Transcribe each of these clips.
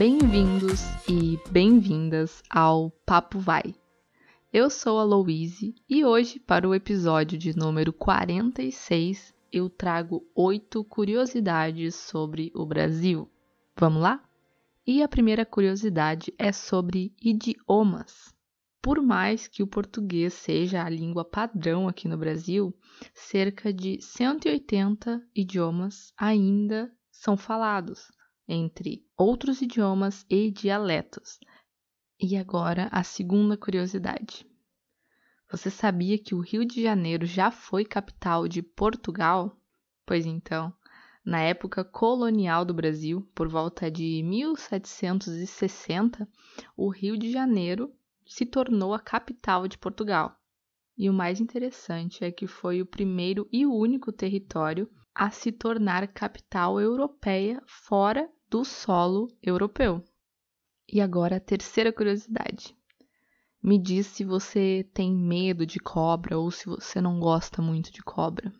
Bem-vindos e bem-vindas ao Papo Vai. Eu sou a Louise e hoje, para o episódio de número 46, eu trago oito curiosidades sobre o Brasil. Vamos lá? E a primeira curiosidade é sobre idiomas. Por mais que o português seja a língua padrão aqui no Brasil, cerca de 180 idiomas ainda são falados, entre outros idiomas e dialetos. E agora a segunda curiosidade. Você sabia que o Rio de Janeiro já foi capital de Portugal? Pois então, na época colonial do Brasil, por volta de 1760, o Rio de Janeiro se tornou a capital de Portugal. E o mais interessante é que foi o primeiro e único território a se tornar capital europeia fora do solo europeu. E agora a terceira curiosidade. Me diz se você tem medo de cobra ou se você não gosta muito de cobra.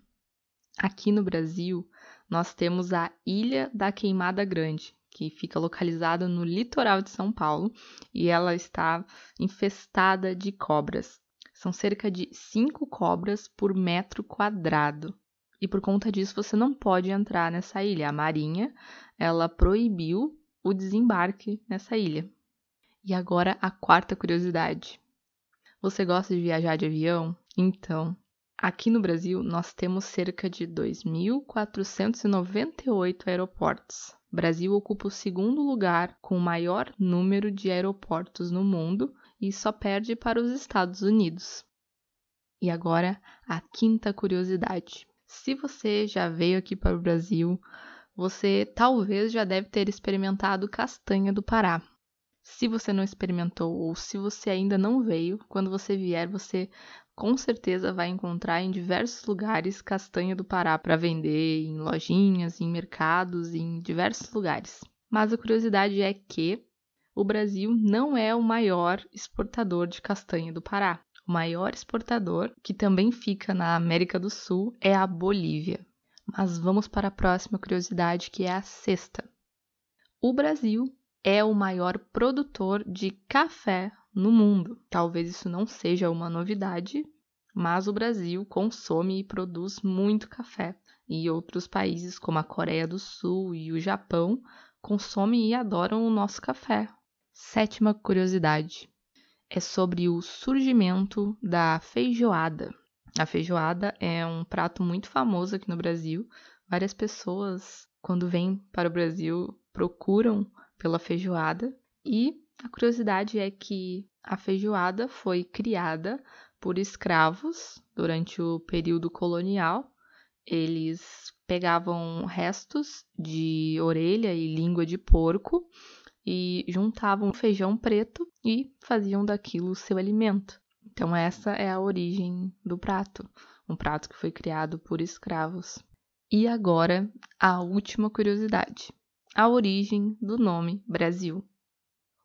Aqui no Brasil, nós temos a Ilha da Queimada Grande, que fica localizada no litoral de São Paulo e ela está infestada de cobras. São cerca de 5 cobras por metro quadrado. E por conta disso você não pode entrar nessa ilha. A Marinha, ela proibiu o desembarque nessa ilha. E agora a quarta curiosidade. Você gosta de viajar de avião? Então, aqui no Brasil nós temos cerca de 2.498 aeroportos. O Brasil ocupa o segundo lugar com o maior número de aeroportos no mundo e só perde para os Estados Unidos. E agora a quinta curiosidade. Se você já veio aqui para o Brasil, você talvez já deve ter experimentado castanha do Pará. Se você não experimentou ou se você ainda não veio, quando você vier, você com certeza vai encontrar em diversos lugares castanha do Pará para vender, em lojinhas, em mercados, em diversos lugares. Mas a curiosidade é que o Brasil não é o maior exportador de castanha do Pará. O maior exportador, que também fica na América do Sul, é a Bolívia. Mas vamos para a próxima curiosidade, que é a sexta. O Brasil é o maior produtor de café no mundo. Talvez isso não seja uma novidade, mas o Brasil consome e produz muito café. E outros países, como a Coreia do Sul e o Japão, consomem e adoram o nosso café. Sétima curiosidade é sobre o surgimento da feijoada. A feijoada é um prato muito famoso aqui no Brasil. Várias pessoas, quando vêm para o Brasil, procuram pela feijoada. E a curiosidade é que a feijoada foi criada por escravos durante o período colonial. Eles pegavam restos de orelha e língua de porco e juntavam feijão preto e faziam daquilo seu alimento. Então, essa é a origem do prato, um prato que foi criado por escravos. E agora, a última curiosidade: a origem do nome Brasil.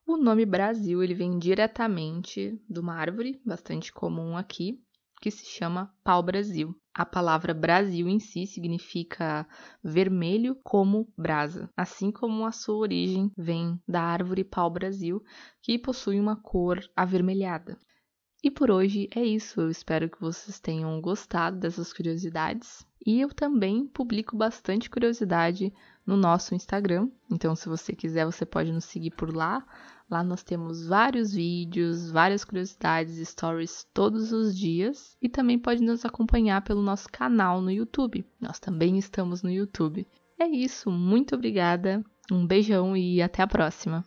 O nome Brasil ele vem diretamente de uma árvore bastante comum aqui, que se chama pau-brasil. A palavra Brasil em si significa vermelho como brasa, assim como a sua origem vem da árvore pau-brasil, que possui uma cor avermelhada. E por hoje é isso. Eu espero que vocês tenham gostado dessas curiosidades. E eu também publico bastante curiosidade no nosso Instagram. Então, se você quiser, você pode nos seguir por lá. Lá nós temos vários vídeos, várias curiosidades, stories todos os dias. E também pode nos acompanhar pelo nosso canal no YouTube. Nós também estamos no YouTube. É isso. Muito obrigada. Um beijão e até a próxima.